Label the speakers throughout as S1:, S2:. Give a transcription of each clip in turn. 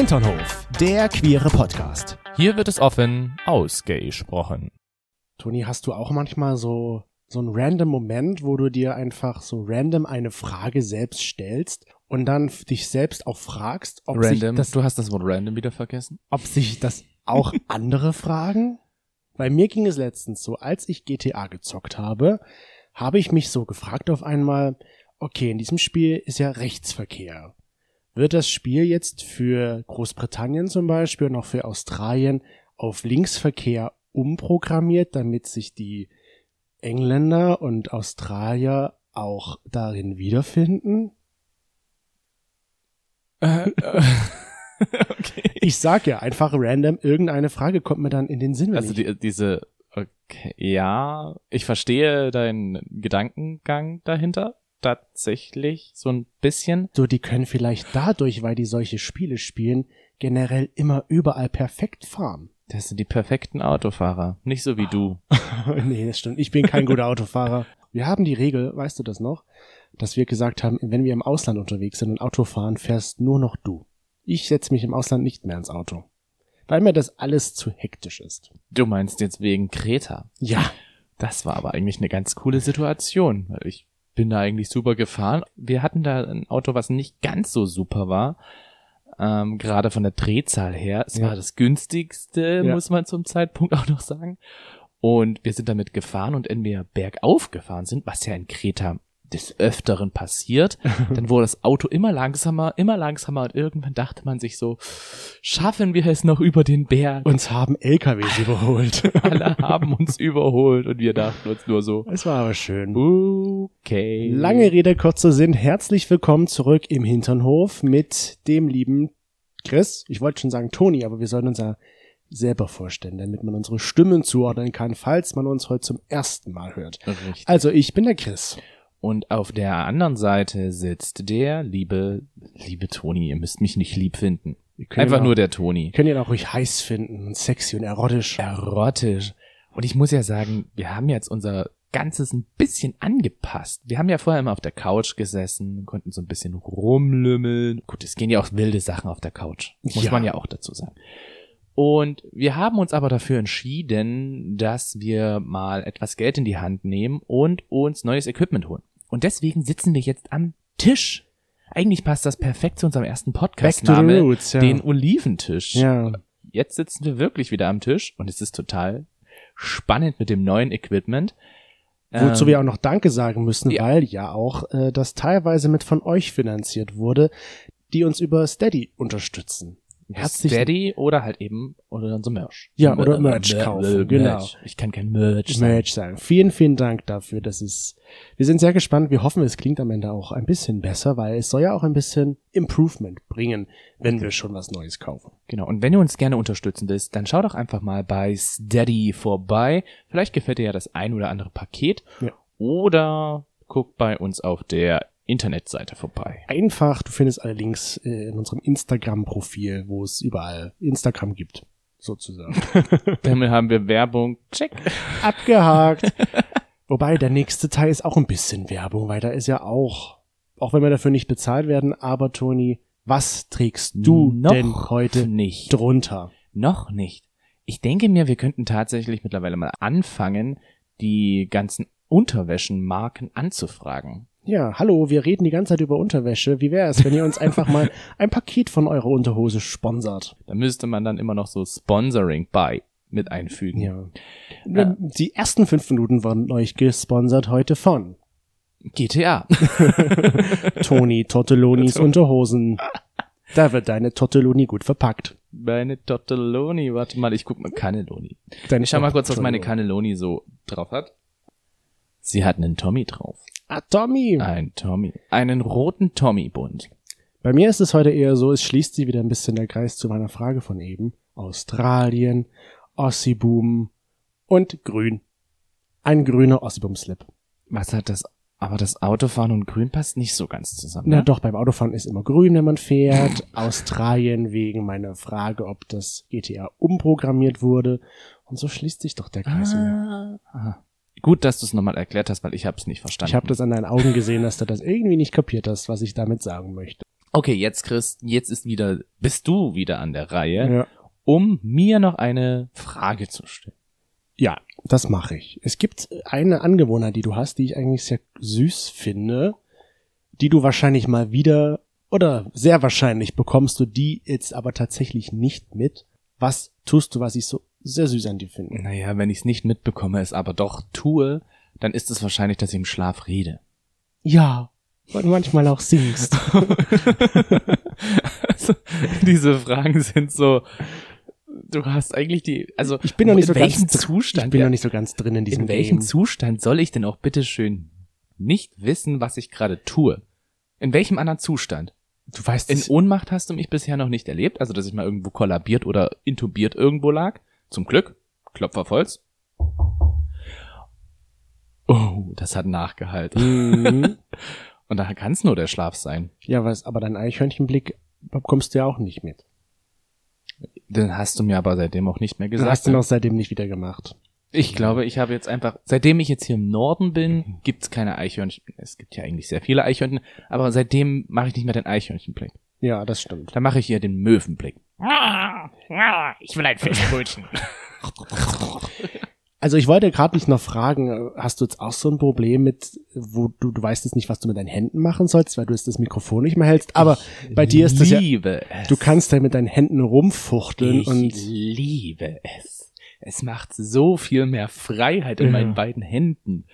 S1: Hinternhof, der queere Podcast.
S2: Hier wird es offen ausgesprochen.
S1: Toni, hast du auch manchmal so so ein random Moment, wo du dir einfach so random eine Frage selbst stellst und dann dich selbst auch fragst, ob
S2: Random,
S1: sich das,
S2: du hast das Wort random wieder vergessen?
S1: ob sich das auch andere fragen? Bei mir ging es letztens so, als ich GTA gezockt habe, habe ich mich so gefragt auf einmal, okay, in diesem Spiel ist ja Rechtsverkehr. Wird das Spiel jetzt für Großbritannien zum Beispiel und auch für Australien auf Linksverkehr umprogrammiert, damit sich die Engländer und Australier auch darin wiederfinden?
S2: Äh, äh, okay.
S1: Ich sag ja einfach random, irgendeine Frage kommt mir dann in den Sinn.
S2: Also die, diese, okay, ja, ich verstehe deinen Gedankengang dahinter tatsächlich so ein bisschen.
S1: so, die können vielleicht dadurch, weil die solche Spiele spielen, generell immer überall perfekt fahren.
S2: Das sind die perfekten Autofahrer, nicht so wie du.
S1: nee, das stimmt. Ich bin kein guter Autofahrer. Wir haben die Regel, weißt du das noch, dass wir gesagt haben, wenn wir im Ausland unterwegs sind und Auto fahren, fährst nur noch du. Ich setze mich im Ausland nicht mehr ins Auto. Weil mir das alles zu hektisch ist.
S2: Du meinst jetzt wegen Kreta.
S1: Ja.
S2: Das war aber eigentlich eine ganz coole Situation, weil ich bin da eigentlich super gefahren. Wir hatten da ein Auto, was nicht ganz so super war. Ähm, gerade von der Drehzahl her. Es
S1: Ja.
S2: war das günstigste,
S1: Ja.
S2: muss man zum Zeitpunkt auch noch sagen. Und wir sind damit gefahren und wenn wir bergauf gefahren sind, was ja in Kreta des Öfteren passiert, dann wurde das Auto immer langsamer, immer langsamer und irgendwann dachte man sich so, schaffen wir es noch über den Berg?
S1: Uns haben LKWs überholt.
S2: alle haben uns überholt und wir dachten uns nur so,
S1: Es war aber schön.
S2: Okay.
S1: Lange Rede, kurzer Sinn. Herzlich willkommen zurück im Hinternhof mit dem lieben Chris. Ich wollte schon sagen Toni, aber wir sollen uns ja selber vorstellen, damit man unsere Stimmen zuordnen kann, falls man uns heute zum ersten Mal hört.
S2: Richtig.
S1: Also, ich bin der Chris.
S2: Und auf der anderen Seite sitzt der liebe, liebe Toni. Ihr müsst mich nicht lieb finden. Einfach
S1: auch,
S2: nur der Toni.
S1: können ihn auch ruhig heiß finden und sexy und erotisch.
S2: Erotisch. Und ich muss ja sagen, wir haben jetzt unser Ganzes ein bisschen angepasst. Wir haben ja vorher immer auf der Couch gesessen, konnten so ein bisschen rumlümmeln. Gut, es gehen ja auch wilde Sachen auf der Couch. Muss
S1: Ja.
S2: man ja auch dazu sagen. Und wir haben uns aber dafür entschieden, dass wir mal etwas Geld in die Hand nehmen und uns neues Equipment holen. Und deswegen sitzen wir jetzt am Tisch. Eigentlich passt das perfekt zu unserem ersten Podcast-Name,
S1: ja.
S2: den Oliventisch.
S1: ja.
S2: Jetzt sitzen wir wirklich wieder am Tisch und es ist total spannend mit dem neuen Equipment.
S1: Wozu
S2: Ähm,
S1: wir auch noch Danke sagen müssen,
S2: ja.
S1: weil ja auch äh, das teilweise mit von euch finanziert wurde, die uns über Steady unterstützen. Herzlichen
S2: Steady oder halt eben oder unser Merch.
S1: Ja, oder
S2: Mer-
S1: Merch
S2: Mer-
S1: kaufen,
S2: Mer-
S1: genau.
S2: Merch. Ich kann kein Merch sagen.
S1: Merch sein. Vielen, vielen Dank dafür. Das ist, wir sind sehr gespannt. Wir hoffen, es klingt am Ende auch ein bisschen besser, weil es soll ja auch ein bisschen Improvement bringen, wenn wir schon was Neues kaufen.
S2: Genau. Und wenn ihr uns gerne unterstützen willst, dann schau doch einfach mal bei Steady vorbei. Vielleicht gefällt dir ja das ein oder andere Paket.
S1: Ja.
S2: Oder guck bei uns auf der Internetseite vorbei.
S1: Einfach, du findest alle Links äh, in unserem Instagram-Profil, wo es überall Instagram gibt, sozusagen.
S2: Damit haben wir Werbung. Check.
S1: Abgehakt. Wobei der nächste Teil ist auch ein bisschen Werbung, weil da ist ja auch, auch wenn wir dafür nicht bezahlt werden, aber Toni, was trägst du
S2: Noch
S1: denn heute
S2: nicht.
S1: drunter?
S2: Noch nicht. Ich denke mir, wir könnten tatsächlich mittlerweile mal anfangen, die ganzen Unterwäschenmarken anzufragen.
S1: Ja, hallo, wir reden die ganze Zeit über Unterwäsche. Wie wäre es, wenn ihr uns einfach mal ein Paket von eurer Unterhose sponsert?
S2: Da müsste man dann immer noch so Sponsoring by mit einfügen.
S1: Ja. Die ersten fünf Minuten wurden euch gesponsert heute von
S2: GTA.
S1: Toni Tortellonis Unterhosen. Da wird deine Tortelloni gut verpackt.
S2: Meine Tortelloni. Warte mal, ich guck mal. Cannelloni.
S1: Deine
S2: Ich schau mal kurz, was meine. Cannelloni so drauf hat. Sie hat einen Tommy drauf.
S1: Ah, Tommy.
S2: Ein Tommy. Einen roten Tommy-Bund.
S1: Bei mir ist es heute eher so, es schließt sich wieder ein bisschen der Kreis zu meiner Frage von eben. Australien, Ossiboom und grün. Ein grüner Ossiboom-Slip.
S2: Was hat das? Aber das Autofahren und Grün passt nicht so ganz zusammen.
S1: Na
S2: ne?
S1: doch, beim Autofahren ist immer grün, wenn man fährt. Australien wegen meiner Frage, ob das GTA umprogrammiert wurde. Und so schließt sich doch der Kreis wieder.
S2: Ah. Aha. Gut, dass du es nochmal erklärt hast, weil ich habe es nicht verstanden.
S1: Ich habe das an deinen Augen gesehen, dass du das irgendwie nicht kapiert hast, was ich damit sagen möchte.
S2: Okay, jetzt Chris, jetzt ist wieder, bist du wieder an der Reihe,
S1: Ja.
S2: um mir noch eine Frage zu stellen.
S1: Ja, das mache ich. Es gibt eine Angewohnheit, die du hast, die ich eigentlich sehr süß finde, die du wahrscheinlich mal wieder oder sehr wahrscheinlich bekommst du die jetzt aber tatsächlich nicht mit. Was tust du, was ich so sehr süß an dir finde?
S2: Naja, wenn ich es nicht mitbekomme, es aber doch tue, dann ist es wahrscheinlich, dass ich im Schlaf rede.
S1: Ja, weil du manchmal auch singst.
S2: also, diese Fragen sind so, du hast eigentlich die, also
S1: Ich bin noch nicht so ganz
S2: Zustand,
S1: Ich bin
S2: ja,
S1: noch nicht so ganz drin in diesem
S2: in welchem
S1: Game.
S2: Zustand soll ich denn auch bitteschön nicht wissen, was ich gerade tue? In welchem anderen Zustand?
S1: Du weißt
S2: In. Ohnmacht hast du mich bisher noch nicht erlebt, also dass ich mal irgendwo kollabiert oder intubiert irgendwo lag. Zum Glück. Klopf auf Holz. Oh, das hat nachgehalten.
S1: Mhm.
S2: Und da kann es nur der Schlaf sein.
S1: Ja, was, aber dein Eichhörnchenblick bekommst du ja auch nicht mit.
S2: Den hast du mir aber seitdem auch nicht mehr gesagt.
S1: hast du noch seitdem nicht wieder gemacht.
S2: Ich glaube, ich habe jetzt einfach, seitdem ich jetzt hier im Norden bin, gibt's keine Eichhörnchen. Es gibt ja eigentlich sehr viele Eichhörnchen, aber seitdem mache ich nicht mehr den Eichhörnchenblick.
S1: Ja, das stimmt.
S2: Da mache ich hier den Möwenblick.
S3: Ich will ein Fischbrötchen.
S1: Also ich wollte gerade dich noch fragen, hast du jetzt auch so ein Problem mit, wo du, du weißt jetzt nicht, was du mit deinen Händen machen sollst, weil du jetzt das Mikrofon nicht mehr hältst, aber bei dir ist das ja,
S2: liebe es.
S1: du kannst ja mit deinen Händen rumfuchteln
S2: ich
S1: und
S2: liebe es. Es macht so viel mehr Freiheit in
S1: Ja.
S2: meinen beiden Händen.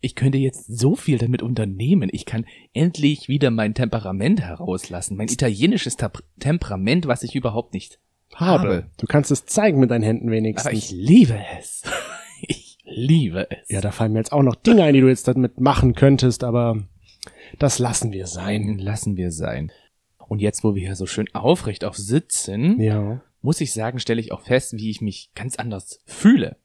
S2: Ich könnte jetzt so viel damit unternehmen. Ich kann endlich wieder mein Temperament herauslassen. Mein italienisches Tap- Temperament, was ich überhaupt nicht
S1: habe.
S2: habe.
S1: Du kannst es zeigen mit deinen Händen
S2: Aber
S1: wenigstens.
S2: ich liebe es. Ich liebe es.
S1: ja, da fallen mir jetzt auch noch Dinge ein, die du jetzt damit machen könntest, aber das lassen wir sein.
S2: Lassen wir sein. Und jetzt, wo wir hier so schön aufrecht auf sitzen,
S1: Ja.
S2: muss ich sagen, stelle ich auch fest, wie ich mich ganz anders fühle.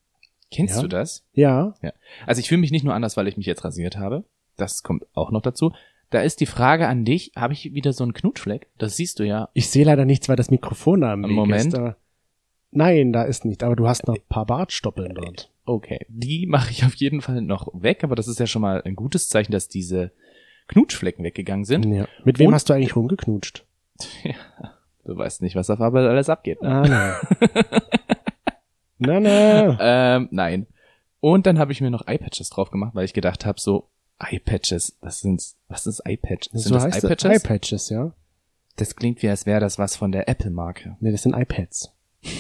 S2: Kennst
S1: Ja.
S2: du das?
S1: Ja.
S2: Ja. Also ich fühle mich nicht nur anders, weil ich mich jetzt rasiert habe. Das kommt auch noch dazu. Da ist die Frage an dich, habe ich wieder so einen Knutschfleck? Das siehst du ja.
S1: Ich sehe leider nichts, weil das Mikrofon da am Weg
S2: Moment.
S1: ist. Nein, da ist nicht, aber du hast noch ein paar Bartstoppeln dort.
S2: Okay, die mache ich auf jeden Fall noch weg, aber das ist ja schon mal ein gutes Zeichen, dass diese Knutschflecken weggegangen sind.
S1: Ja. Mit wem
S2: Und-
S1: hast du eigentlich rumgeknutscht?
S2: Du weißt nicht, was auf Arbeit alles abgeht. Ne?
S1: Ah, na. na, na.
S2: Ähm, nein. Und dann habe ich mir noch Eyepatches drauf gemacht, weil ich gedacht habe, so Eyepatches, das sind, was ist Eyepatch? Sind
S1: So
S2: das
S1: heißt
S2: Eyepatches?
S1: es. Eyepatches, ja.
S2: Das klingt wie, als wäre das was von der Apple-Marke.
S1: Nee, das sind iPads.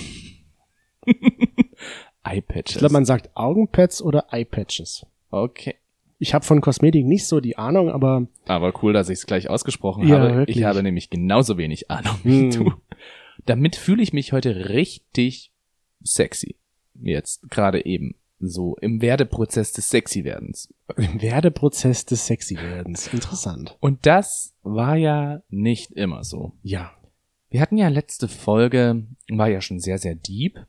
S2: Eyepatches.
S1: Ich glaube, man sagt Augenpads oder Eyepatches.
S2: okay.
S1: Ich habe von Kosmetik nicht so die Ahnung, aber
S2: Aber cool, dass ich es gleich ausgesprochen
S1: Ja,
S2: habe.
S1: wirklich.
S2: Ich habe nämlich genauso wenig Ahnung wie
S1: Hm.
S2: du. Damit fühle ich mich heute richtig sexy. Jetzt gerade eben. So im Werdeprozess des Sexy-Werdens.
S1: im Werdeprozess des Sexy-Werdens. Interessant.
S2: Und das war ja nicht immer so.
S1: Ja.
S2: Wir hatten ja letzte Folge, war ja schon sehr, sehr deep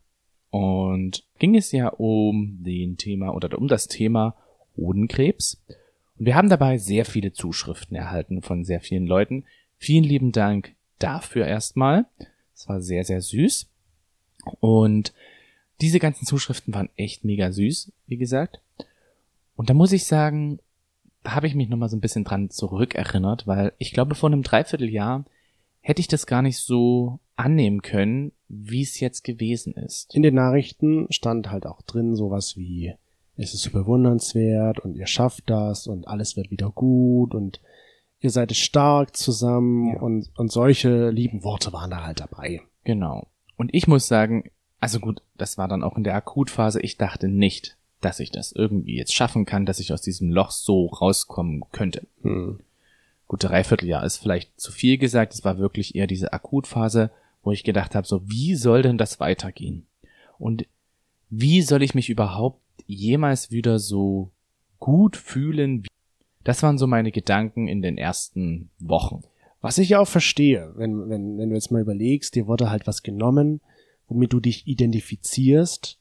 S2: und ging es ja um den Thema oder um das Thema Hodenkrebs. Und wir haben dabei sehr viele Zuschriften erhalten von sehr vielen Leuten. Vielen lieben Dank dafür erstmal. Es war sehr, sehr süß. Und diese ganzen Zuschriften waren echt mega süß, wie gesagt. Und da muss ich sagen, da habe ich mich nochmal so ein bisschen dran zurückerinnert, weil ich glaube, vor einem Dreivierteljahr hätte ich das gar nicht so annehmen können, wie es jetzt gewesen ist.
S1: In den Nachrichten stand halt auch drin sowas wie, es ist so bewundernswert und ihr schafft das und alles wird wieder gut und ihr seid stark zusammen
S2: Ja.
S1: und, und solche lieben Worte waren da halt dabei.
S2: Genau. Und ich muss sagen, also gut, das war dann auch in der Akutphase. Ich dachte nicht, dass ich das irgendwie jetzt schaffen kann, dass ich aus diesem Loch so rauskommen könnte.
S1: Hm.
S2: Gut, Dreivierteljahr ist vielleicht zu viel gesagt. Es war wirklich eher diese Akutphase, wo ich gedacht habe, so, wie soll denn das weitergehen? Und wie soll ich mich überhaupt jemals wieder so gut fühlen? Das waren so meine Gedanken in den ersten Wochen.
S1: Was ich ja auch verstehe, wenn, wenn, wenn du jetzt mal überlegst, dir wurde halt was genommen, womit du dich identifizierst.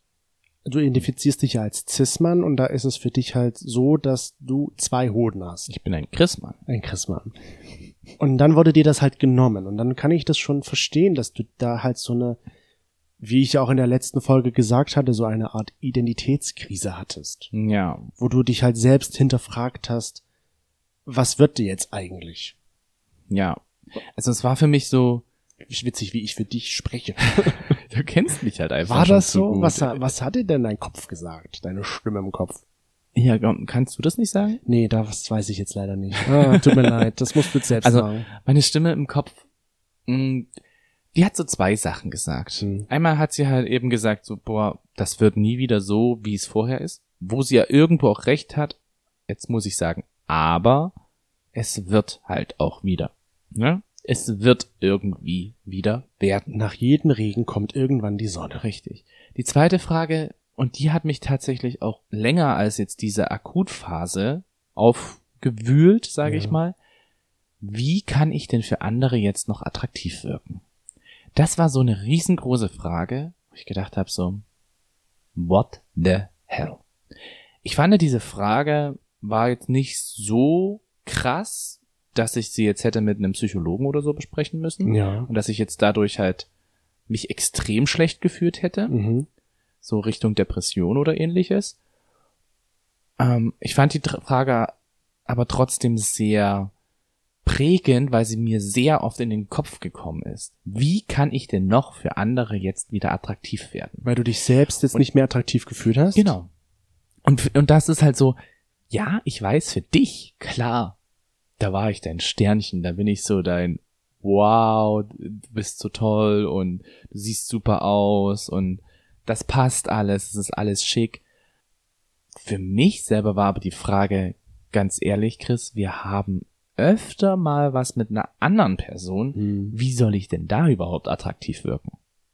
S1: Du identifizierst dich ja als Cis-Mann und da ist es für dich halt so, dass du zwei Hoden hast.
S2: Ich bin ein Christmann.
S1: Ein Christmann. Und dann wurde dir das halt genommen. Und dann kann ich das schon verstehen, dass du da halt so eine, wie ich ja auch in der letzten Folge gesagt hatte, so eine Art Identitätskrise hattest.
S2: Ja,
S1: Wo du dich halt selbst hinterfragt hast, was wird dir jetzt eigentlich?
S2: ja. Also es war für mich so,
S1: Witzig, wie ich für dich spreche.
S2: du kennst mich halt einfach.
S1: War das so?
S2: gut.
S1: Was, was hat dir denn dein Kopf gesagt? Deine Stimme im Kopf?
S2: Ja, kannst du das nicht sagen?
S1: Nee, das weiß ich jetzt leider nicht. Ah, tut mir leid, das musst du jetzt selbst
S2: Also,
S1: sagen.
S2: meine Stimme im Kopf, mh, die hat so zwei Sachen gesagt.
S1: Hm.
S2: Einmal hat sie halt eben gesagt, so, boah, das wird nie wieder so, wie es vorher ist. Wo sie ja irgendwo auch recht hat. Jetzt muss ich sagen, aber es wird halt auch wieder. Ne? Es wird irgendwie wieder werden.
S1: Nach jedem Regen kommt irgendwann die Sonne.
S2: Richtig. Die zweite Frage, und die hat mich tatsächlich auch länger als jetzt diese Akutphase aufgewühlt, sage
S1: Ja.
S2: ich mal. Wie kann ich denn für andere jetzt noch attraktiv wirken? Das war so eine riesengroße Frage, wo ich gedacht habe so, what the hell? Ich fand diese Frage war jetzt nicht so krass, dass ich sie jetzt hätte mit einem Psychologen oder so besprechen müssen
S1: Ja.
S2: und dass ich jetzt dadurch halt mich extrem schlecht gefühlt hätte,
S1: Mhm.
S2: so Richtung Depression oder ähnliches. Ähm, ich fand die Frage aber trotzdem sehr prägend, weil sie mir sehr oft in den Kopf gekommen ist. Wie kann ich denn noch für andere jetzt wieder attraktiv werden?
S1: Weil du dich selbst jetzt nicht mehr attraktiv gefühlt hast?
S2: Genau. Und, und das ist halt so, ja, ich weiß für dich, klar, da war ich dein Sternchen, da bin ich so dein, wow, du bist so toll und du siehst super aus und das passt alles, es ist alles schick. Für mich selber war aber die Frage, ganz ehrlich, Chris, wir haben öfter mal was mit einer anderen Person.
S1: Hm.
S2: Wie soll ich denn da überhaupt attraktiv wirken?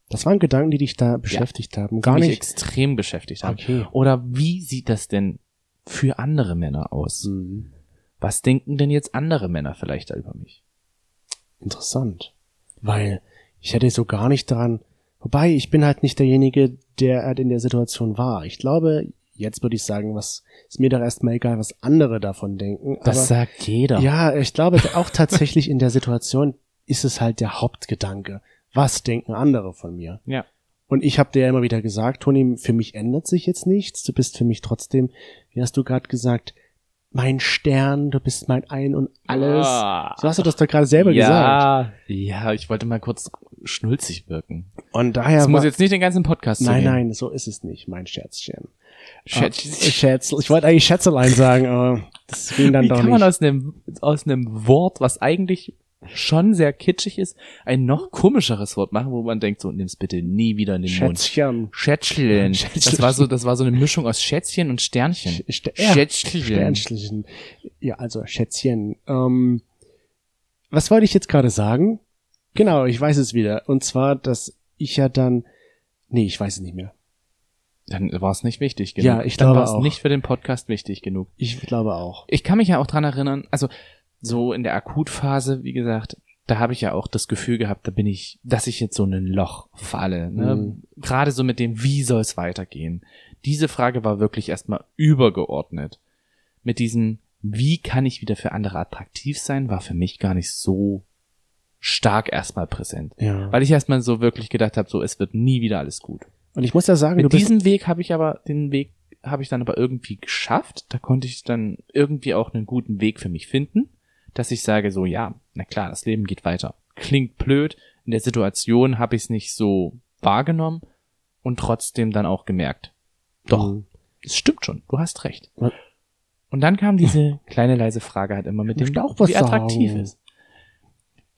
S1: Das waren Gedanken, die dich da beschäftigt haben. Gar
S2: die mich
S1: nicht.
S2: extrem beschäftigt haben.
S1: Okay.
S2: Oder wie sieht das denn für andere Männer aus?
S1: Hm.
S2: Was denken denn jetzt andere Männer vielleicht da über mich?
S1: Interessant. Weil ich hätte so gar nicht daran. Wobei, ich bin halt nicht derjenige, der halt in der Situation war. Ich glaube, jetzt würde ich sagen, was ist mir doch erstmal egal, was andere davon denken.
S2: Das
S1: aber,
S2: sagt jeder.
S1: Ja, ich glaube auch tatsächlich in der Situation ist es halt der Hauptgedanke. Was denken andere von mir?
S2: Ja.
S1: Und ich habe dir ja immer wieder gesagt, Toni, für mich ändert sich jetzt nichts. Du bist für mich trotzdem, wie hast du gerade gesagt, mein Stern, du bist mein Ein und alles.
S2: Ah.
S1: So hast du das doch gerade selber gesagt.
S2: ja, ja, ich wollte mal kurz schnulzig wirken.
S1: Und daher
S2: Das muss jetzt nicht den ganzen Podcast
S1: nein, nein, so ist es nicht, mein Scherzchen.
S2: Schätz,
S1: Ah, Schätzel. Ich wollte eigentlich Schätzelein sagen, aber das ging dann
S2: Wie
S1: doch
S2: kann
S1: nicht.
S2: man aus einem, aus einem Wort, was eigentlich schon sehr kitschig ist, ein noch komischeres Wort machen, wo man denkt, so, nimm's bitte nie wieder in den Mund.
S1: Schätzchen.
S2: Schätzchen.
S1: Schätzchen.
S2: Das war so, das war so eine Mischung aus Schätzchen und Sternchen.
S1: St ja,
S2: Schätzchen.
S1: Sternchen. Ja, also Schätzchen. Ähm, was wollte ich jetzt gerade sagen? Genau, ich weiß es wieder. Und zwar, dass ich ja dann, nee, ich weiß es nicht mehr.
S2: Dann war es nicht wichtig genug.
S1: Ja, ich
S2: Dann
S1: glaube
S2: war es
S1: auch.
S2: nicht für den Podcast wichtig genug.
S1: Ich glaube auch.
S2: Ich kann mich ja auch dran erinnern, also so in der Akutphase, wie gesagt, da habe ich ja auch das Gefühl gehabt, da bin ich, dass ich jetzt so in ein Loch falle. Ne?
S1: Mhm.
S2: Gerade so mit dem, wie soll es weitergehen? Diese Frage war wirklich erstmal übergeordnet. Mit diesem, wie kann ich wieder für andere attraktiv sein, war für mich gar nicht so stark erstmal präsent.
S1: Ja.
S2: Weil ich erstmal so wirklich gedacht habe, so es wird nie wieder alles gut.
S1: Und ich muss ja sagen,
S2: Mit diesem Weg habe ich aber, den Weg habe ich dann aber irgendwie geschafft. Da konnte ich dann irgendwie auch einen guten Weg für mich finden, dass ich sage so, ja, na klar, das Leben geht weiter. Klingt blöd. In der Situation habe ich es nicht so wahrgenommen und trotzdem dann auch gemerkt. Doch,
S1: Mhm.
S2: es stimmt schon, du hast recht.
S1: Ja.
S2: Und dann kam diese kleine leise Frage halt immer mit dem,
S1: auch was
S2: wie attraktiv
S1: sagen.
S2: ist.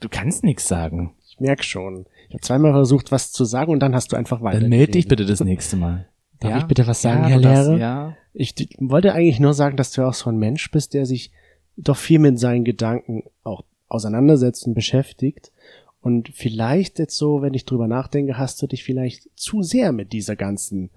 S2: Du kannst nichts sagen.
S1: ich merk schon. Ich habe zweimal versucht, was zu sagen und dann hast du einfach weiter.
S2: Dann meld dich bitte das nächste Mal.
S1: Darf ich bitte was sagen,
S2: ja,
S1: Herr Lehrer?
S2: Ja,
S1: Ich wollte eigentlich nur sagen, dass du auch so ein Mensch bist, der sich doch viel mit seinen Gedanken auch auseinandersetzt und beschäftigt. Und vielleicht jetzt so, wenn ich drüber nachdenke, hast du dich vielleicht zu sehr mit dieser ganzen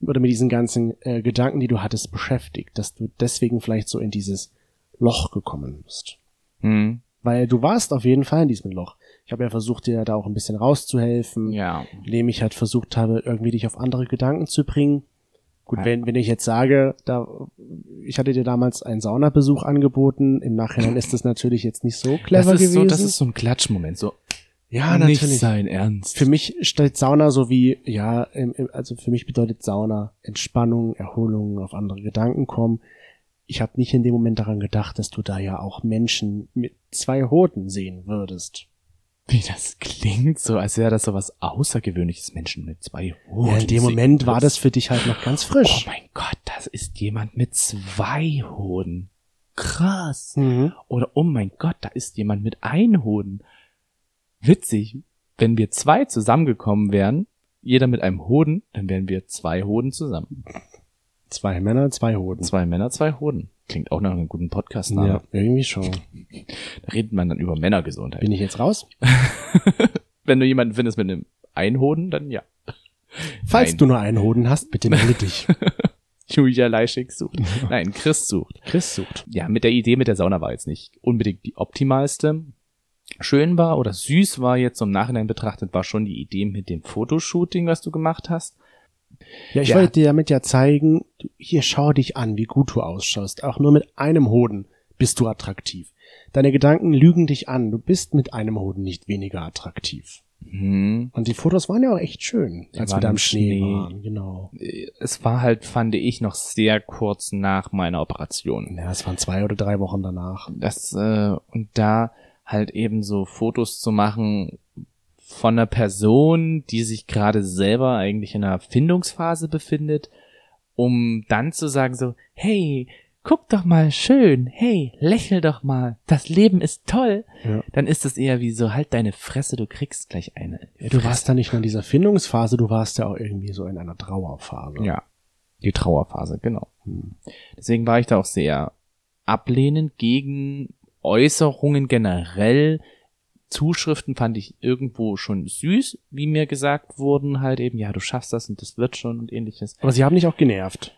S1: oder mit diesen ganzen äh, Gedanken, die du hattest, beschäftigt, dass du deswegen vielleicht so in dieses Loch gekommen bist.
S2: hm.
S1: Weil du warst auf jeden Fall in diesem Loch. Ich habe ja versucht, dir da auch ein bisschen rauszuhelfen
S2: ja.
S1: indem ich halt versucht habe, irgendwie dich auf andere Gedanken zu bringen. Gut, wenn, wenn ich jetzt sage, da, ich hatte dir damals einen Saunabesuch angeboten, im Nachhinein ist das natürlich jetzt nicht so clever
S2: das ist
S1: gewesen.
S2: So, das ist so ein Klatschmoment, so
S1: ja,
S2: nicht
S1: natürlich.
S2: sein Ernst.
S1: Für mich stellt Sauna so wie, ja, also für mich bedeutet Sauna Entspannung, Erholung, auf andere Gedanken kommen. ich habe nicht in dem Moment daran gedacht, dass du da ja auch Menschen mit zwei Hoden sehen würdest.
S2: Wie das klingt, so als wäre das so was Außergewöhnliches. Menschen mit zwei Hoden.
S1: ja, in dem. Moment war das für dich halt noch ganz
S2: Oh
S1: frisch.
S2: mein Gott, das ist jemand mit zwei Hoden. Krass.
S1: Mhm.
S2: Oder oh mein Gott, da ist jemand mit ein Hoden. Witzig. Wenn wir zwei zusammengekommen wären, jeder mit einem Hoden, dann wären wir zwei Hoden zusammen.
S1: Zwei Männer, zwei Hoden.
S2: Zwei Männer, zwei Hoden. Klingt auch nach einem guten podcast
S1: Ja,
S2: -Name.
S1: irgendwie schon.
S2: Da redet man dann über Männergesundheit.
S1: Bin ich jetzt raus?
S2: Wenn du jemanden findest mit einem Einhoden, dann ja.
S1: Falls
S2: Nein.
S1: du nur einen Hoden hast, bitte melde dich.
S2: Julia Leischig sucht. Nein, Chris sucht.
S1: Chris sucht.
S2: Ja, mit der Idee mit der Sauna war jetzt nicht unbedingt die optimalste. Schön war oder süß war jetzt im Nachhinein betrachtet, war schon die Idee mit dem Fotoshooting, was du gemacht hast.
S1: Ja, ich
S2: Ja.
S1: wollte dir damit ja zeigen, hier schau dich an, wie gut du ausschaust. Auch nur mit einem Hoden bist du attraktiv. Deine Gedanken lügen dich an. Du bist mit einem Hoden nicht weniger attraktiv.
S2: Hm.
S1: Und die Fotos waren ja auch echt schön, als wir da im
S2: im
S1: Schnee,
S2: Schnee.
S1: waren. Genau.
S2: Es war halt, fand ich, noch sehr kurz nach meiner Operation.
S1: Ja, es waren zwei oder drei Wochen danach.
S2: Das, äh, und da halt eben so Fotos zu machen von einer Person, die sich gerade selber eigentlich in einer Findungsphase befindet, um dann zu sagen so, hey, guck doch mal schön, hey, lächel doch mal, das Leben ist toll,
S1: Ja.
S2: dann ist es eher wie so, halt deine Fresse, du kriegst gleich eine.
S1: Ja, du warst da nicht nur in dieser Findungsphase, du warst ja auch irgendwie so in einer Trauerphase.
S2: Ja, die Trauerphase, genau. Deswegen war ich da auch sehr ablehnend gegen Äußerungen generell. Zuschriften fand ich irgendwo schon süß, wie mir gesagt wurden, halt eben, ja, du schaffst das und das wird schon und ähnliches.
S1: Aber sie haben dich auch genervt,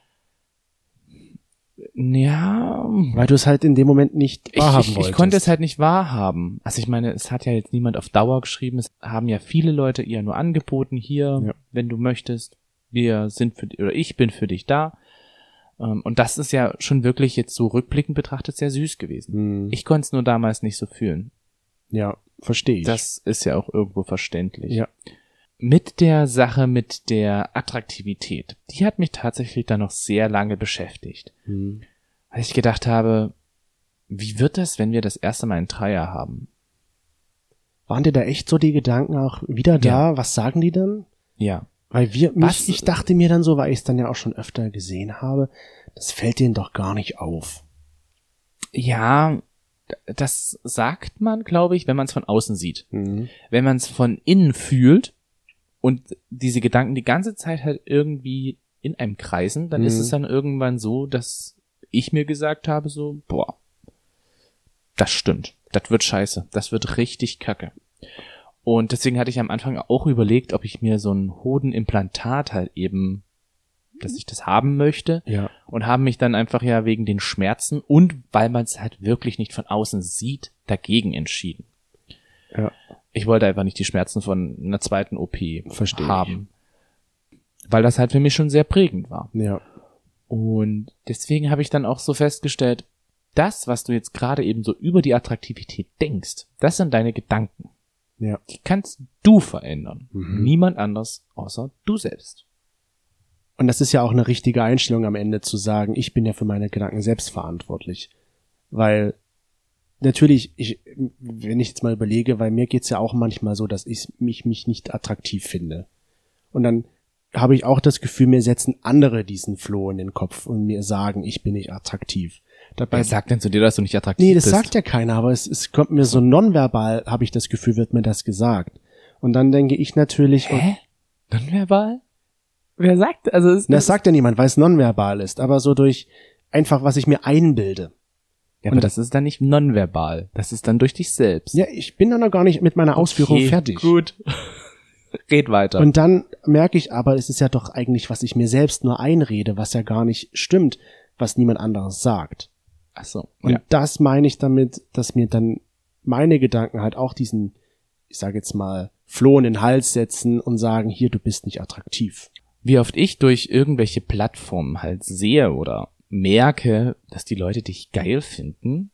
S2: Ja,
S1: weil du es halt in dem Moment nicht
S2: ich,
S1: wahrhaben
S2: ich,
S1: wolltest.
S2: ich konnte es halt nicht wahrhaben. Also ich meine, es hat ja jetzt niemand auf Dauer geschrieben, es haben ja viele Leute ihr nur angeboten, hier,
S1: Ja.
S2: wenn du möchtest, wir sind für oder ich bin für dich da. Ähm, Und das ist ja schon wirklich jetzt so rückblickend betrachtet sehr süß gewesen.
S1: Hm.
S2: Ich konnte es nur damals nicht so fühlen.
S1: Ja, verstehe ich.
S2: Das ist ja auch irgendwo verständlich.
S1: ja.
S2: Mit der Sache mit der Attraktivität, die hat mich tatsächlich dann noch sehr lange beschäftigt.
S1: Hm.
S2: Weil ich gedacht habe, wie wird das, wenn wir das erste Mal einen Dreier haben?
S1: Waren dir da echt so die Gedanken auch wieder da? Was sagen die dann?
S2: Ja.
S1: Weil wir,
S2: Was-
S1: mich, ich dachte mir dann so, weil ich es dann ja auch schon öfter gesehen habe, das fällt denen doch gar nicht auf.
S2: Ja, das sagt man, glaube ich, wenn man es von außen sieht.
S1: Mhm.
S2: Wenn man es von innen fühlt und diese Gedanken die ganze Zeit halt irgendwie in einem kreisen, dann ist
S1: Mhm.
S2: es dann irgendwann so, dass ich mir gesagt habe, so, boah, das stimmt. Das wird scheiße. Das wird richtig kacke. Und deswegen hatte ich am Anfang auch überlegt, ob ich mir so ein Hodenimplantat halt eben, dass ich das haben möchte
S1: Ja.
S2: und haben mich dann einfach ja wegen den Schmerzen und weil man es halt wirklich nicht von außen sieht, dagegen entschieden.
S1: Ja.
S2: Ich wollte einfach nicht die Schmerzen von einer zweiten OP
S1: Versteh ich.
S2: haben. Weil das halt für mich schon sehr prägend war.
S1: Ja.
S2: Und deswegen habe ich dann auch so festgestellt, das, was du jetzt gerade eben so über die Attraktivität denkst, das sind deine Gedanken.
S1: Ja.
S2: Die kannst du verändern.
S1: Mhm.
S2: Niemand anders außer du selbst.
S1: Und das ist ja auch eine richtige Einstellung am Ende zu sagen, ich bin ja für meine Gedanken selbst verantwortlich. Weil natürlich, ich, wenn ich jetzt mal überlege, weil mir geht's ja auch manchmal so, dass ich mich, mich nicht attraktiv finde. Und dann habe ich auch das Gefühl, mir setzen andere diesen Floh in den Kopf und mir sagen, ich bin nicht attraktiv. Dabei
S2: Wer sagt denn zu dir, dass du nicht attraktiv
S1: Nee, das
S2: bist?
S1: sagt ja keiner, aber es, es kommt mir so nonverbal, habe ich das Gefühl, wird mir das gesagt. Und dann denke ich natürlich, und,
S2: Hä? Nonverbal? Wer sagt, also es,
S1: das sagt ja niemand, weil es nonverbal ist, aber so durch einfach, was ich mir einbilde.
S2: ja, aber das ist dann nicht nonverbal. Das ist dann durch dich selbst.
S1: Ja, ich bin dann noch gar nicht mit meiner Ausführung
S2: Okay,
S1: fertig.
S2: Gut. Red weiter.
S1: Und dann merke ich aber, es ist ja doch eigentlich, was ich mir selbst nur einrede, was ja gar nicht stimmt, was niemand anderes sagt.
S2: Ach so.
S1: Und
S2: ja.
S1: das meine ich damit, dass mir dann meine Gedanken halt auch diesen, ich sage jetzt mal, Floh in den Hals setzen und sagen, hier, du bist nicht attraktiv.
S2: Wie oft ich durch irgendwelche Plattformen halt sehe oder merke, dass die Leute dich geil finden,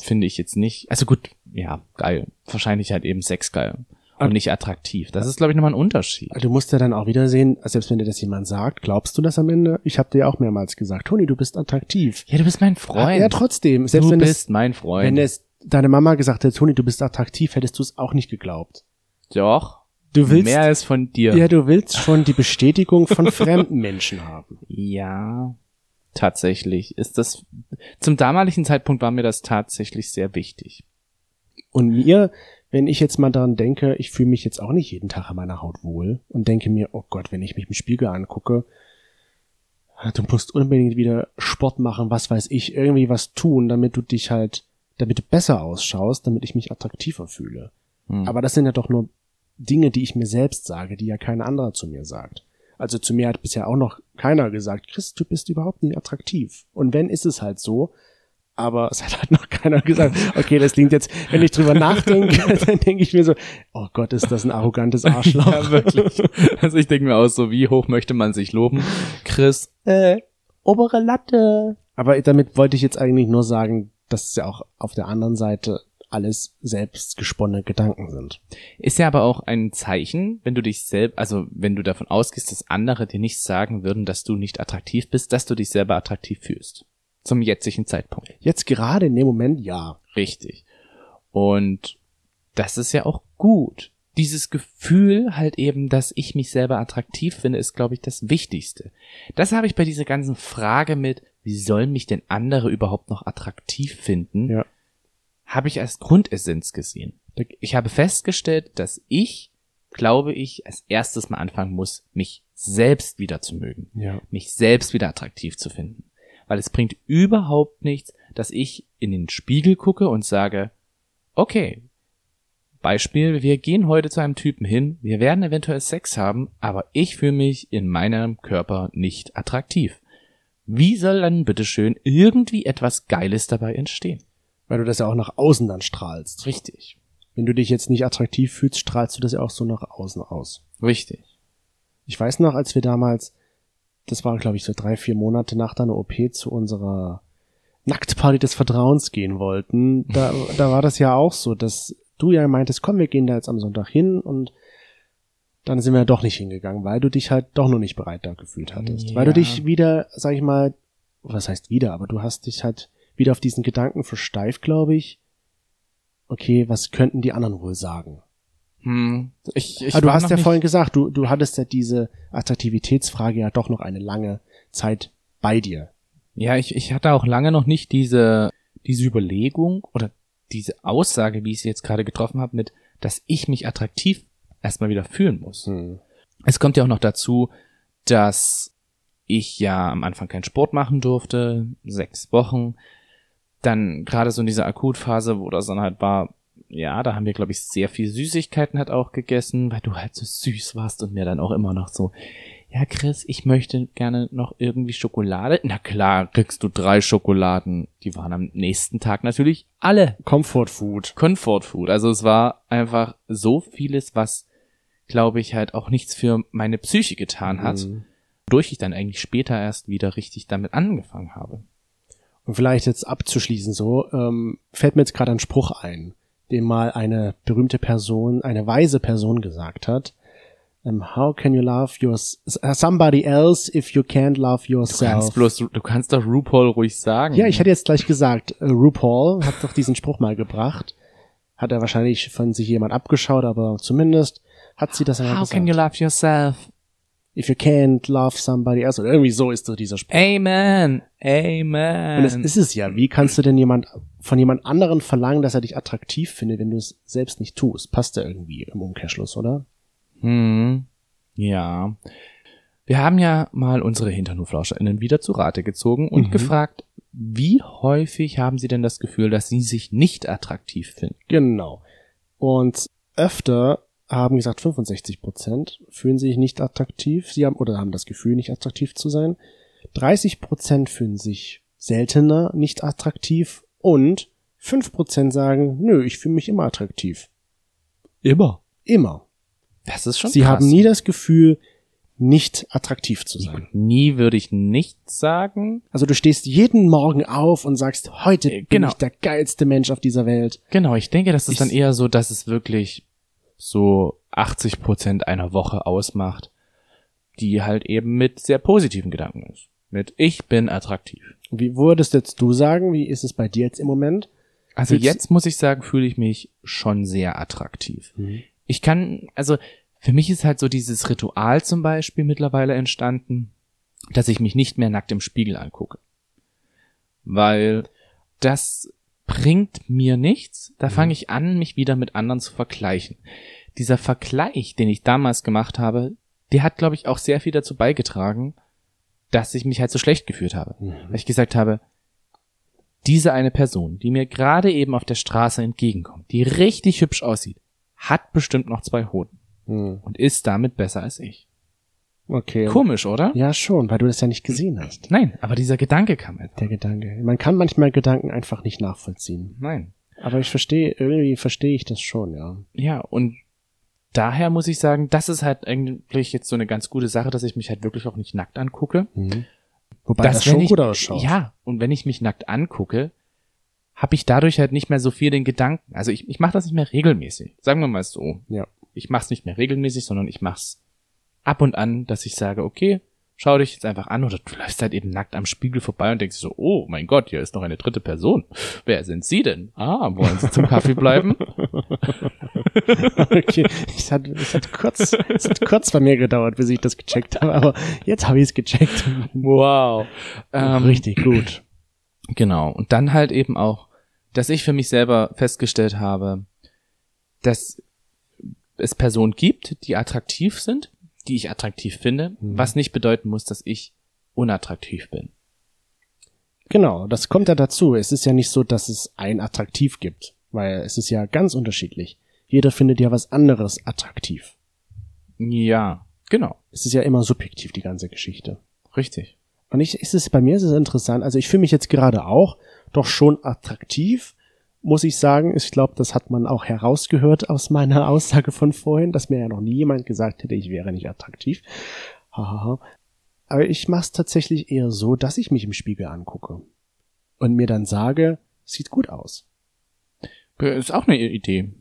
S2: finde ich jetzt nicht. Also gut, ja, geil. Wahrscheinlich halt eben Sex geil. und nicht attraktiv. Das ist, glaube ich, nochmal ein Unterschied.
S1: Du musst ja dann auch wieder sehen, selbst wenn dir das jemand sagt, glaubst du das am Ende? Ich habe dir auch mehrmals gesagt, Toni, du bist attraktiv.
S2: Ja, du bist mein Freund.
S1: Ja, trotzdem. Selbst
S2: du
S1: wenn
S2: bist
S1: es,
S2: mein Freund.
S1: wenn es deine Mama gesagt hätte, Toni, du bist attraktiv, hättest du es auch nicht geglaubt.
S2: Doch.
S1: Du willst,
S2: mehr als von dir.
S1: ja, du willst schon die Bestätigung von fremden Menschen haben.
S2: Ja, tatsächlich ist das, zum damaligen Zeitpunkt war mir das tatsächlich sehr wichtig.
S1: Und mir, wenn ich jetzt mal daran denke, ich fühle mich jetzt auch nicht jeden Tag an meiner Haut wohl und denke mir, oh Gott, wenn ich mich im Spiegel angucke, du musst unbedingt wieder Sport machen, was weiß ich, irgendwie was tun, damit du dich halt, damit du besser ausschaust, damit ich mich attraktiver fühle.
S2: Hm.
S1: Aber das sind ja doch nur Dinge, die ich mir selbst sage, die ja kein anderer zu mir sagt. Also zu mir hat bisher auch noch keiner gesagt, Chris, du bist überhaupt nicht attraktiv. Und wenn, ist es halt so. Aber es hat halt noch keiner gesagt, okay, das klingt jetzt, wenn ich drüber nachdenke, dann denke ich mir so, oh Gott, ist das ein arrogantes Arschloch.
S2: Ja, wirklich. Also ich denke mir aus, so wie hoch möchte man sich loben? Chris,
S1: äh, obere Latte. Aber damit wollte ich jetzt eigentlich nur sagen, dass es ja auch auf der anderen Seite alles selbstgesponnene Gedanken sind.
S2: ist ja aber auch ein Zeichen, wenn du dich selbst, also wenn du davon ausgehst, dass andere dir nicht sagen würden, dass du nicht attraktiv bist, dass du dich selber attraktiv fühlst. Zum jetzigen Zeitpunkt.
S1: Jetzt gerade in dem Moment ja.
S2: Richtig. Und das ist ja auch gut. Dieses Gefühl halt eben, dass ich mich selber attraktiv finde, ist, glaube ich, das Wichtigste. Das habe ich bei dieser ganzen Frage mit, wie sollen mich denn andere überhaupt noch attraktiv finden,
S1: Ja.
S2: Habe ich als Grundessenz gesehen. Ich habe festgestellt, dass ich, glaube ich, als erstes mal anfangen muss, mich selbst wieder zu mögen
S1: Ja.
S2: mich selbst wieder attraktiv zu finden. Weil es bringt überhaupt nichts, dass ich in den Spiegel gucke und sage, okay, Beispiel, wir gehen heute zu einem Typen hin, wir werden eventuell Sex haben, aber ich fühle mich in meinem Körper nicht attraktiv. Wie soll dann bitteschön irgendwie etwas Geiles dabei entstehen?
S1: Weil du das ja auch nach außen dann strahlst.
S2: Richtig.
S1: Wenn du dich jetzt nicht attraktiv fühlst, strahlst du das ja auch so nach außen aus.
S2: Richtig.
S1: Ich weiß noch, als wir damals, das war glaube ich so drei, vier Monate nach deiner OP zu unserer Nacktparty des Vertrauens gehen wollten, da, da war das ja auch so, dass du ja meintest, komm, wir gehen da jetzt am Sonntag hin und dann sind wir doch nicht hingegangen, weil du dich halt doch noch nicht bereit da gefühlt hattest.
S2: Ja.
S1: Weil du dich wieder, sag ich mal, was heißt wieder, aber du hast dich halt wieder auf diesen Gedanken versteift, glaube ich. Okay, was könnten die anderen wohl sagen?
S2: Hm, ich, ich
S1: Aber Ah, du hast ja
S2: nicht-
S1: vorhin gesagt, du, du hattest ja diese Attraktivitätsfrage ja doch noch eine lange Zeit bei dir.
S2: Ja, ich, ich hatte auch lange noch nicht diese, diese Überlegung oder diese Aussage, wie ich sie jetzt gerade getroffen habe, mit, dass ich mich attraktiv erstmal wieder fühlen muss.
S1: Hm.
S2: Es kommt ja auch noch dazu, dass ich ja am Anfang keinen Sport machen durfte, sechs Wochen. Dann gerade so in dieser Akutphase, wo das dann halt war, ja, da haben wir, glaube ich, sehr viel Süßigkeiten halt auch gegessen, weil du halt so süß warst und mir dann auch immer noch so, ja, Chris, ich möchte gerne noch irgendwie Schokolade. Na klar, kriegst du drei Schokoladen. Die waren am nächsten Tag natürlich alle
S1: Comfort Food.
S2: Comfort Food. Also es war einfach so vieles, was, glaube ich, halt auch nichts für meine Psyche getan hat,
S1: Mhm.
S2: wodurch ich dann eigentlich später erst wieder richtig damit angefangen habe.
S1: Und vielleicht jetzt abzuschließen so, ähm, fällt mir jetzt gerade ein Spruch ein, den mal eine berühmte Person, eine weise Person gesagt hat. Ähm, how can you love your somebody else if you can't love
S2: Du kannst
S1: yourself?
S2: bloß, du kannst doch RuPaul ruhig sagen.
S1: Ja, ich hätte jetzt gleich gesagt, äh, RuPaul hat doch diesen Spruch mal gebracht. Hat er wahrscheinlich von sich jemand abgeschaut, aber zumindest hat sie das einmal
S2: How
S1: gesagt.
S2: can you love yourself?
S1: If you can't love somebody else. Oder irgendwie so ist doch dieser Spruch.
S2: Amen. Amen.
S1: Und es ist es ja. Wie kannst du denn jemand von jemand anderen verlangen, dass er dich attraktiv findet, wenn du es selbst nicht tust? Passt ja irgendwie im Umkehrschluss, oder?
S2: Hm, ja. Wir haben ja mal unsere HinternhoflauscherInnen wieder zu Rate gezogen und
S1: Mhm.
S2: gefragt, wie häufig haben sie denn das Gefühl, dass sie sich nicht attraktiv finden?
S1: Genau. Und öfter haben gesagt, 65 Prozent fühlen sich nicht attraktiv. Sie haben oder haben das Gefühl, nicht attraktiv zu sein. 30 Prozent fühlen sich seltener nicht attraktiv und 5 Prozent sagen, nö, ich fühle mich immer attraktiv.
S2: Immer.
S1: Immer.
S2: Das ist schon
S1: Sie
S2: krass.
S1: haben nie das Gefühl, nicht attraktiv zu sein.
S2: Nie würde ich nicht sagen.
S1: Also du stehst jeden Morgen auf und sagst, heute
S2: Äh,
S1: bin
S2: genau.
S1: ich der geilste Mensch auf dieser Welt.
S2: Genau, ich denke, das ist
S1: Ich-
S2: dann eher so, dass es wirklich so 80 Prozent einer Woche ausmacht, die halt eben mit sehr positiven Gedanken ist. Mit ich bin attraktiv.
S1: Wie würdest jetzt du sagen, wie ist es bei dir jetzt im Moment?
S2: Also
S1: Fühlst-
S2: jetzt muss ich sagen, fühle ich mich schon sehr attraktiv. Ich kann, also für mich ist halt so dieses Ritual zum Beispiel mittlerweile entstanden, dass ich mich nicht mehr nackt im Spiegel angucke. Weil das bringt mir nichts. Da fange ich an, mich wieder mit anderen zu vergleichen. Dieser Vergleich, den ich damals gemacht habe, der hat, glaube ich, auch sehr viel dazu beigetragen, dass ich mich halt so schlecht gefühlt habe. Weil ich gesagt habe, diese eine Person, die mir gerade eben auf der Straße entgegenkommt, die richtig hübsch aussieht, hat bestimmt noch zwei Hoden
S1: Hm.
S2: und ist damit besser als ich.
S1: Okay.
S2: Komisch, oder?
S1: Ja, schon, weil du das ja nicht gesehen hast.
S2: Nein, aber dieser Gedanke kam einfach.
S1: Der Gedanke. Man kann manchmal Gedanken einfach nicht nachvollziehen.
S2: Nein.
S1: Aber ich verstehe, irgendwie verstehe ich das schon, ja.
S2: Ja, und daher muss ich sagen, das ist halt eigentlich jetzt so eine ganz gute Sache, dass ich mich halt wirklich auch nicht nackt angucke.
S1: Wobei
S2: Dass,
S1: das schon
S2: ich,
S1: gut ausschaut.
S2: Ja, und wenn ich mich nackt angucke, habe ich dadurch halt nicht mehr so viel den Gedanken. Also ich, ich mache das nicht mehr regelmäßig. Sagen wir mal so.
S1: Ja.
S2: Ich mache es nicht mehr regelmäßig, sondern ich mache es ab und an, dass ich sage, okay, schau dich jetzt einfach an oder du läufst halt eben nackt am Spiegel vorbei und denkst so, oh mein Gott, hier ist noch eine dritte Person. Wer sind Sie denn? Ah, wollen Sie zum Kaffee bleiben?
S1: okay. Es hat, es hat kurz, es hat kurz bei mir gedauert, bis ich das gecheckt habe, aber jetzt habe ich es gecheckt.
S2: Wow. Ähm,
S1: Richtig gut.
S2: Genau. Und dann halt eben auch, dass ich für mich selber festgestellt habe, dass es Personen gibt, die attraktiv sind, die ich attraktiv finde, was nicht bedeuten muss, dass ich unattraktiv bin.
S1: Genau, das kommt ja dazu. Es ist ja nicht so, dass es ein Attraktiv gibt, weil es ist ja ganz unterschiedlich. Jeder findet ja was anderes attraktiv.
S2: Ja, genau.
S1: Es ist ja immer subjektiv, die ganze Geschichte.
S2: Richtig.
S1: Und ich, ist es, bei mir ist es interessant. Also ich fühle mich jetzt gerade auch doch schon attraktiv, muss ich sagen. Ich glaube, das hat man auch herausgehört aus meiner Aussage von vorhin, dass mir ja noch nie jemand gesagt hätte, ich wäre nicht attraktiv. Hahaha. Aber ich mache es tatsächlich eher so, dass ich mich im Spiegel angucke und mir dann sage, sieht gut aus.
S2: Ist auch eine Idee.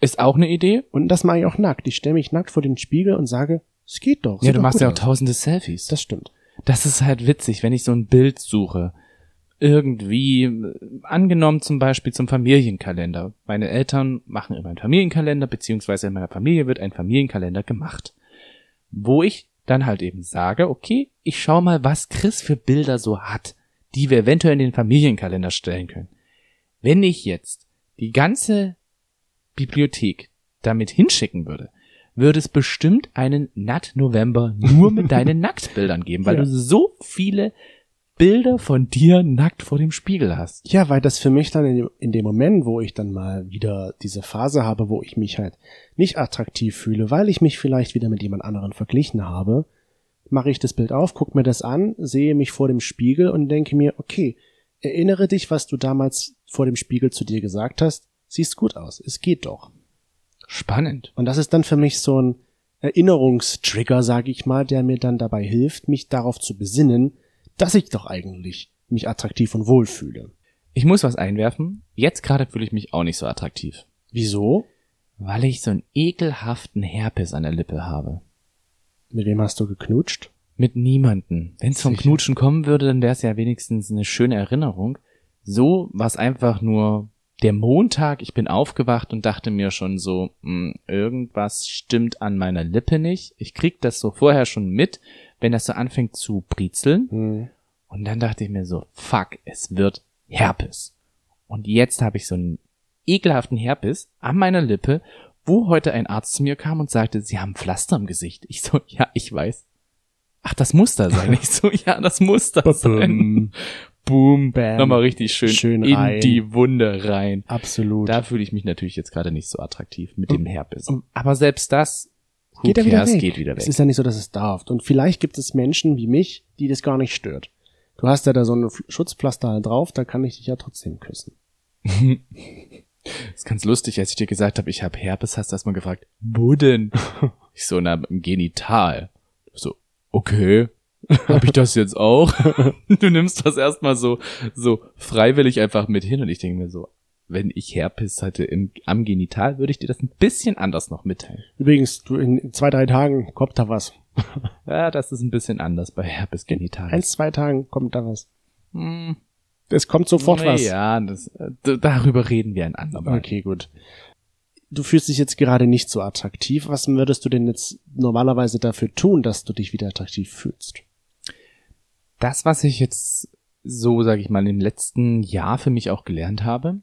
S2: Ist auch eine Idee.
S1: Und das mache ich auch nackt. Ich stelle mich nackt vor den Spiegel und sage, es geht doch.
S2: Ja, du machst ja auch
S1: aus.
S2: tausende Selfies.
S1: Das stimmt.
S2: Das ist halt witzig, wenn ich so ein Bild suche. Irgendwie, angenommen zum Beispiel zum Familienkalender. Meine Eltern machen immer einen Familienkalender, beziehungsweise in meiner Familie wird ein Familienkalender gemacht. Wo ich dann halt eben sage, okay, ich schau mal, was Chris für Bilder so hat, die wir eventuell in den Familienkalender stellen können. Wenn ich jetzt die ganze Bibliothek damit hinschicken würde, würde es bestimmt einen Nut November nur mit deinen Nacktbildern geben, weil
S1: Ja.
S2: du so viele Bilder von dir nackt vor dem Spiegel hast.
S1: Ja, weil das für mich dann in dem, in dem Moment, wo ich dann mal wieder diese Phase habe, wo ich mich halt nicht attraktiv fühle, weil ich mich vielleicht wieder mit jemand anderen verglichen habe, mache ich das Bild auf, guck mir das an, sehe mich vor dem Spiegel und denke mir, okay, erinnere dich, was du damals vor dem Spiegel zu dir gesagt hast, siehst gut aus, es geht doch.
S2: Spannend.
S1: Und das ist dann für mich so ein Erinnerungstrigger, sage ich mal, der mir dann dabei hilft, mich darauf zu besinnen, dass ich doch eigentlich mich attraktiv und wohl fühle.
S2: Ich muss was einwerfen. Jetzt gerade fühle ich mich auch nicht so attraktiv.
S1: Wieso?
S2: Weil ich so einen ekelhaften Herpes an der Lippe habe.
S1: Mit wem hast du geknutscht?
S2: Mit niemanden. Wenn es vom. Knutschen kommen würde, dann wäre es ja wenigstens eine schöne Erinnerung. So war es einfach nur der Montag. Ich bin aufgewacht und dachte mir schon so, mh, irgendwas stimmt an meiner Lippe nicht. Ich krieg das so vorher schon mit, wenn das so anfängt zu britzeln.
S1: Hm.
S2: Und dann dachte ich mir so, fuck, es wird Herpes. Und jetzt habe ich so einen ekelhaften Herpes an meiner Lippe, wo heute ein Arzt zu mir kam und sagte, Sie haben Pflaster im Gesicht. Ich so, ja, ich weiß. Ach, das muss da sein. Ich so, ja, das muss da sein. Boom,
S1: Bam.
S2: nochmal richtig schön,
S1: Schön
S2: in
S1: rein.
S2: die Wunde rein.
S1: Absolut.
S2: Da fühle ich mich natürlich jetzt gerade nicht so attraktiv mit dem Herpes. Aber selbst das who
S1: geht er wieder weg.
S2: geht wieder weg.
S1: Es ist ja nicht so, dass es darf. Und vielleicht gibt es Menschen wie mich, die das gar nicht stört. Du hast ja da so ein Schutzpflaster halt drauf, da kann ich dich ja trotzdem küssen.
S2: Das ist ganz lustig, als ich dir gesagt habe, ich habe Herpes, hast du erstmal gefragt, wo denn? Ich so, na, im Genital. So, okay. Hab ich das jetzt auch? Du nimmst das erstmal so, so freiwillig einfach mit hin und ich denke mir so, wenn ich Herpes hatte im, am Genital, würde ich dir das ein bisschen anders noch mitteilen.
S1: Übrigens, du in zwei, drei Tagen kommt da was.
S2: Ja, das ist ein bisschen anders bei Herpes genital.
S1: Eins, zwei Tagen kommt da was.
S2: Hm,
S1: Es kommt sofort was.
S2: Ja, das, darüber reden wir ein andermal.
S1: Okay, gut. Du fühlst dich jetzt gerade nicht so attraktiv. Was würdest du denn jetzt normalerweise dafür tun, dass du dich wieder attraktiv fühlst?
S2: Das, was ich jetzt so, sage ich mal, im letzten Jahr für mich auch gelernt habe,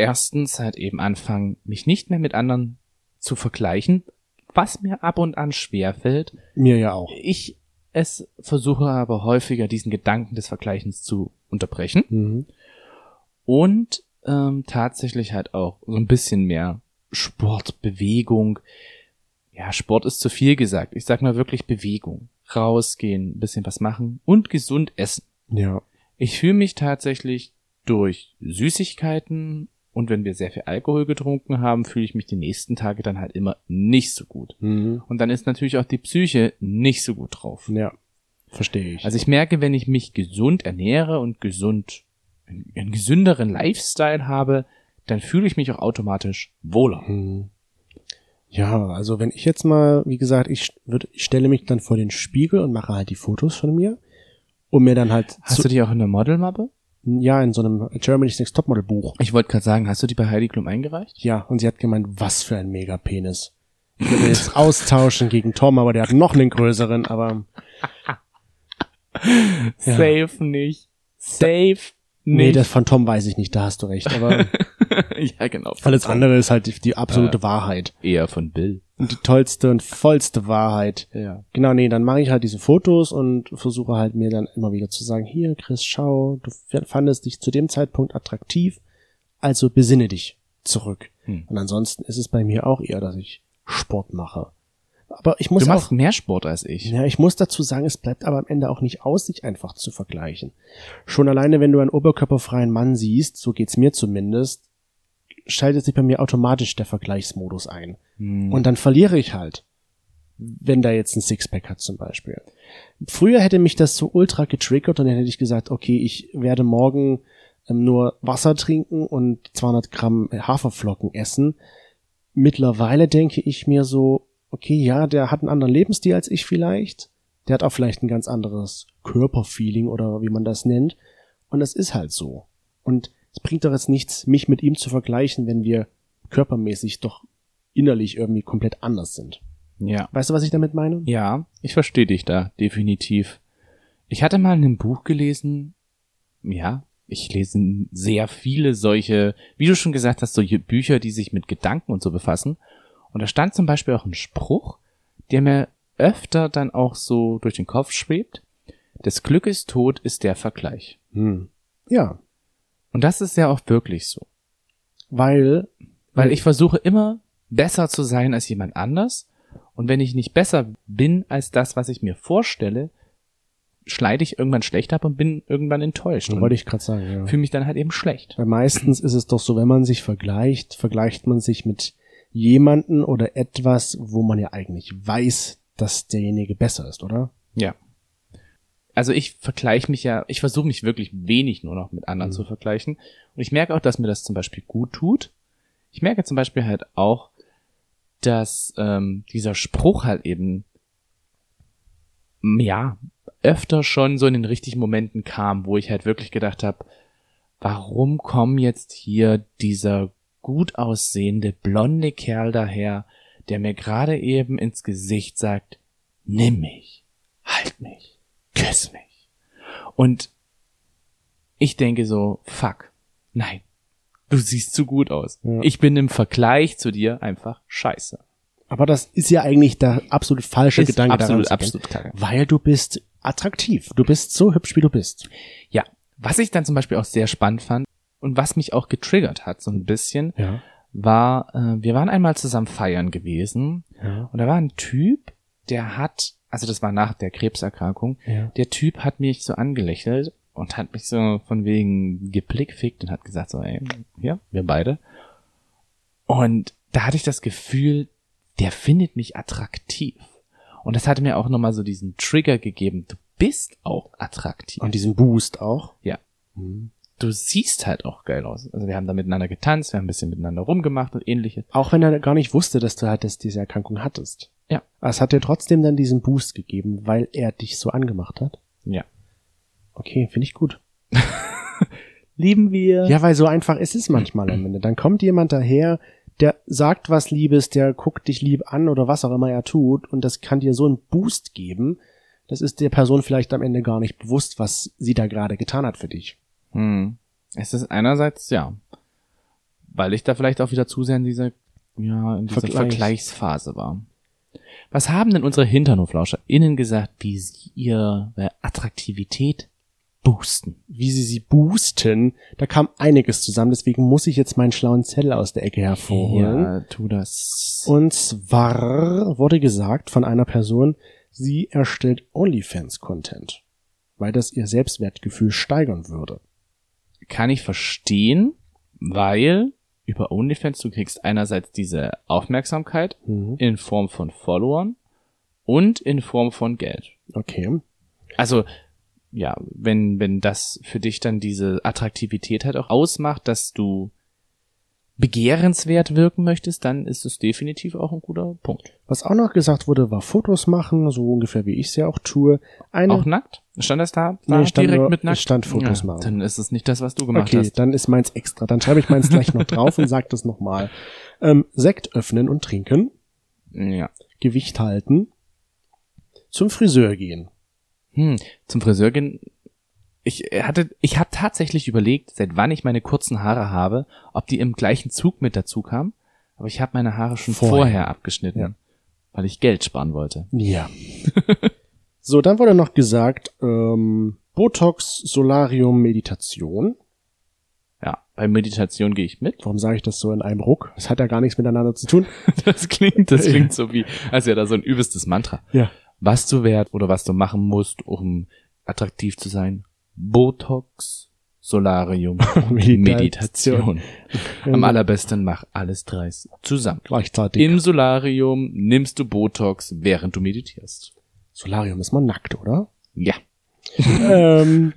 S2: erstens halt eben anfangen, mich nicht mehr mit anderen zu vergleichen, was mir ab und an schwerfällt.
S1: Mir ja auch.
S2: Ich es versuche aber häufiger, diesen Gedanken des Vergleichens zu unterbrechen
S1: Mhm.
S2: und ähm, tatsächlich halt auch so ein bisschen mehr Sport, Bewegung. Ja, Sport ist zu viel gesagt. Ich sag mal wirklich Bewegung. Rausgehen, ein bisschen was machen und gesund essen.
S1: Ja.
S2: Ich fühle mich tatsächlich durch Süßigkeiten und wenn wir sehr viel Alkohol getrunken haben, fühle ich mich die nächsten Tage dann halt immer nicht so gut.
S1: Mhm.
S2: Und dann ist natürlich auch die Psyche nicht so gut drauf.
S1: Ja. Verstehe ich.
S2: Also ich merke, wenn ich mich gesund ernähre und gesund, einen gesünderen Lifestyle habe, dann fühle ich mich auch automatisch wohler.
S1: Mhm. Ja, also wenn ich jetzt mal, wie gesagt, ich würde, ich stelle mich dann vor den Spiegel und mache halt die Fotos von mir, um mir dann halt
S2: Hast du die auch in der Modelmappe?
S1: Ja in so einem Germany's Next Topmodel Buch.
S2: Ich wollte gerade sagen, hast du die bei Heidi Klum eingereicht?
S1: Ja, und sie hat gemeint, was für ein Megapenis. Ich würde jetzt austauschen gegen Tom, aber der hat noch einen größeren, aber Ja.
S2: Safe nicht. Safe
S1: nee,
S2: nicht.
S1: das von Tom weiß ich nicht, da hast du recht, aber
S2: ja, genau.
S1: alles andere ist halt die, die absolute Wahrheit.
S2: Eher von Bill.
S1: Und die tollste und vollste Wahrheit.
S2: Ja.
S1: Genau, nee, dann mache ich halt diese Fotos und versuche halt mir dann immer wieder zu sagen, hier, Chris, schau, du fandest dich zu dem Zeitpunkt attraktiv, also besinne dich zurück.
S2: Hm.
S1: Und ansonsten ist es bei mir auch eher, dass ich Sport mache. Aber ich muss
S2: Du
S1: auch,
S2: machst mehr Sport als ich.
S1: ja, ich muss dazu sagen, es bleibt aber am Ende auch nicht aus, sich einfach zu vergleichen. Schon alleine, wenn du einen oberkörperfreien Mann siehst, so geht's mir zumindest, schaltet sich bei mir automatisch der Vergleichsmodus ein.
S2: Hm.
S1: Und dann verliere ich halt. Wenn der jetzt ein Sixpack hat zum Beispiel. Früher hätte mich das so ultra getriggert und dann hätte ich gesagt, okay, ich werde morgen ähm, nur Wasser trinken und 200 Gramm Haferflocken essen. Mittlerweile denke ich mir so, okay, ja, der hat einen anderen Lebensstil als ich vielleicht. Der hat auch vielleicht ein ganz anderes Körperfeeling oder wie man das nennt. Und es ist halt so. Und es bringt doch jetzt nichts, mich mit ihm zu vergleichen, wenn wir körpermäßig doch innerlich irgendwie komplett anders sind.
S2: ja.
S1: Weißt du, was ich damit meine?
S2: Ja, ich verstehe dich da, definitiv. Ich hatte mal in einem Buch gelesen, ja, ich lese sehr viele solche, wie du schon gesagt hast, solche Bücher, die sich mit Gedanken und so befassen. Und da stand zum Beispiel auch ein Spruch, der mir öfter dann auch so durch den Kopf schwebt. Des Glückes Tod ist der Vergleich.
S1: Hm. Ja,
S2: Und das ist ja auch wirklich so.
S1: weil,
S2: Weil ich versuche immer besser zu sein als jemand anders. Und wenn ich nicht besser bin als das, was ich mir vorstelle, schneide ich irgendwann schlecht ab und bin irgendwann enttäuscht.
S1: wollte ich gerade sagen, ja.
S2: fühle mich dann halt eben schlecht.
S1: Weil meistens ist es doch so, wenn man sich vergleicht, vergleicht man sich mit jemanden oder etwas, wo man ja eigentlich weiß, dass derjenige besser ist, oder?
S2: Ja. Also ich vergleiche mich ja, ich versuche mich wirklich wenig nur noch mit anderen zu vergleichen. Und ich merke auch, dass mir das zum Beispiel gut tut. Ich merke zum Beispiel halt auch, dass ähm, dieser Spruch halt eben, m, ja, öfter schon so in den richtigen Momenten kam, wo ich halt wirklich gedacht habe, warum kommt jetzt hier dieser gut aussehende blonde Kerl daher, der mir gerade eben ins Gesicht sagt, nimm mich, halt mich, küss mich. Und ich denke so, fuck, nein, du siehst zu gut aus.
S1: Ja.
S2: Ich bin im Vergleich zu dir einfach scheiße.
S1: Aber das ist ja eigentlich der absolut falsche
S2: Ist
S1: Gedanke
S2: absolut,
S1: daran
S2: absolut kacke.
S1: Weil du bist attraktiv. Du bist so hübsch, wie du bist.
S2: Ja, was ich dann zum Beispiel auch sehr spannend fand und was mich auch getriggert hat so ein bisschen,
S1: Ja.
S2: war, äh, wir waren einmal zusammen feiern gewesen
S1: Ja.
S2: und da war ein Typ, der hat, also das war nach der Krebserkrankung,
S1: Ja.
S2: der Typ hat mich so angelächelt und hat mich so von wegen geblickfickt und hat gesagt so, ey, ja, wir beide. Und da hatte ich das Gefühl, der findet mich attraktiv. Und das hatte mir auch nochmal so diesen Trigger gegeben, du bist auch attraktiv.
S1: Und diesen Boost auch.
S2: ja. du siehst halt auch geil aus. Also wir haben da miteinander getanzt, wir haben ein bisschen miteinander rumgemacht und ähnliches.
S1: Auch wenn er gar nicht wusste, dass du halt das, diese Erkrankung hattest.
S2: Ja.
S1: Es hat dir trotzdem dann diesen Boost gegeben, weil er dich so angemacht hat.
S2: Ja.
S1: Okay, finde ich gut.
S2: Lieben wir.
S1: Ja, weil so einfach ist es manchmal am Ende. Dann kommt jemand daher, der sagt was Liebes, der guckt dich lieb an oder was auch immer er tut und das kann dir so einen Boost geben. Das ist der Person vielleicht am Ende gar nicht bewusst, was sie da gerade getan hat für dich.
S2: Hm. Es ist einerseits, ja, weil ich da vielleicht auch wieder zu sehr in dieser, ja, in dieser
S1: Vergleichs-
S2: Vergleichsphase war. Was haben denn unsere HinternhoflauscherInnen gesagt, wie sie ihre Attraktivität boosten?
S1: Wie sie sie boosten, da kam einiges zusammen, deswegen muss ich jetzt meinen schlauen Zettel aus der Ecke hervorholen.
S2: Ja, tu das.
S1: Und zwar wurde gesagt von einer Person, sie erstellt OnlyFans-Content, weil das ihr Selbstwertgefühl steigern würde.
S2: kann ich verstehen, weil über OnlyFans du kriegst einerseits diese Aufmerksamkeit
S1: Mhm.
S2: in Form von Followern und in Form von Geld.
S1: Okay.
S2: Also ja, wenn wenn das für dich dann diese Attraktivität halt auch ausmacht, dass du begehrenswert wirken möchtest, dann ist es definitiv auch ein guter Punkt.
S1: Was auch noch gesagt wurde, war Fotos machen, so ungefähr wie ich es ja auch tue. Eine,
S2: Auch nackt? Stand das da? da
S1: Nee, stand
S2: direkt
S1: nur-
S2: mit nackt?
S1: stand Fotos machen.
S2: Dann ist es nicht das, was du gemacht
S1: okay,
S2: hast.
S1: dann ist meins extra. Dann schreibe ich meins gleich noch drauf und sag das nochmal. Ähm, Sekt öffnen und trinken,
S2: Ja.
S1: Gewicht halten, zum Friseur gehen.
S2: Hm, zum Friseur gehen. Ich hatte, ich habe tatsächlich überlegt, seit wann ich meine kurzen Haare habe, ob die im gleichen Zug mit dazu kamen. Aber ich habe meine Haare schon
S1: Vorher.
S2: vorher, abgeschnitten,
S1: Ja.
S2: weil ich Geld sparen wollte.
S1: Ja. so, dann wurde noch gesagt, ähm, Botox, Solarium, Meditation.
S2: Ja, bei Meditation gehe ich mit.
S1: Warum sage ich das so in einem Ruck? Das hat ja gar nichts miteinander zu tun.
S2: Das klingt, das klingt so wie, als wäre da so ein übelstes Mantra.
S1: Ja.
S2: Was du wert oder was du machen musst, um attraktiv zu sein. Botox, Solarium,
S1: Meditation.
S2: Meditation. Am allerbesten mach alles dreis zusammen.
S1: Gleichzeitig.
S2: Im Solarium nimmst du Botox, während du meditierst.
S1: Solarium ist man nackt, oder?
S2: Ja.
S1: ähm,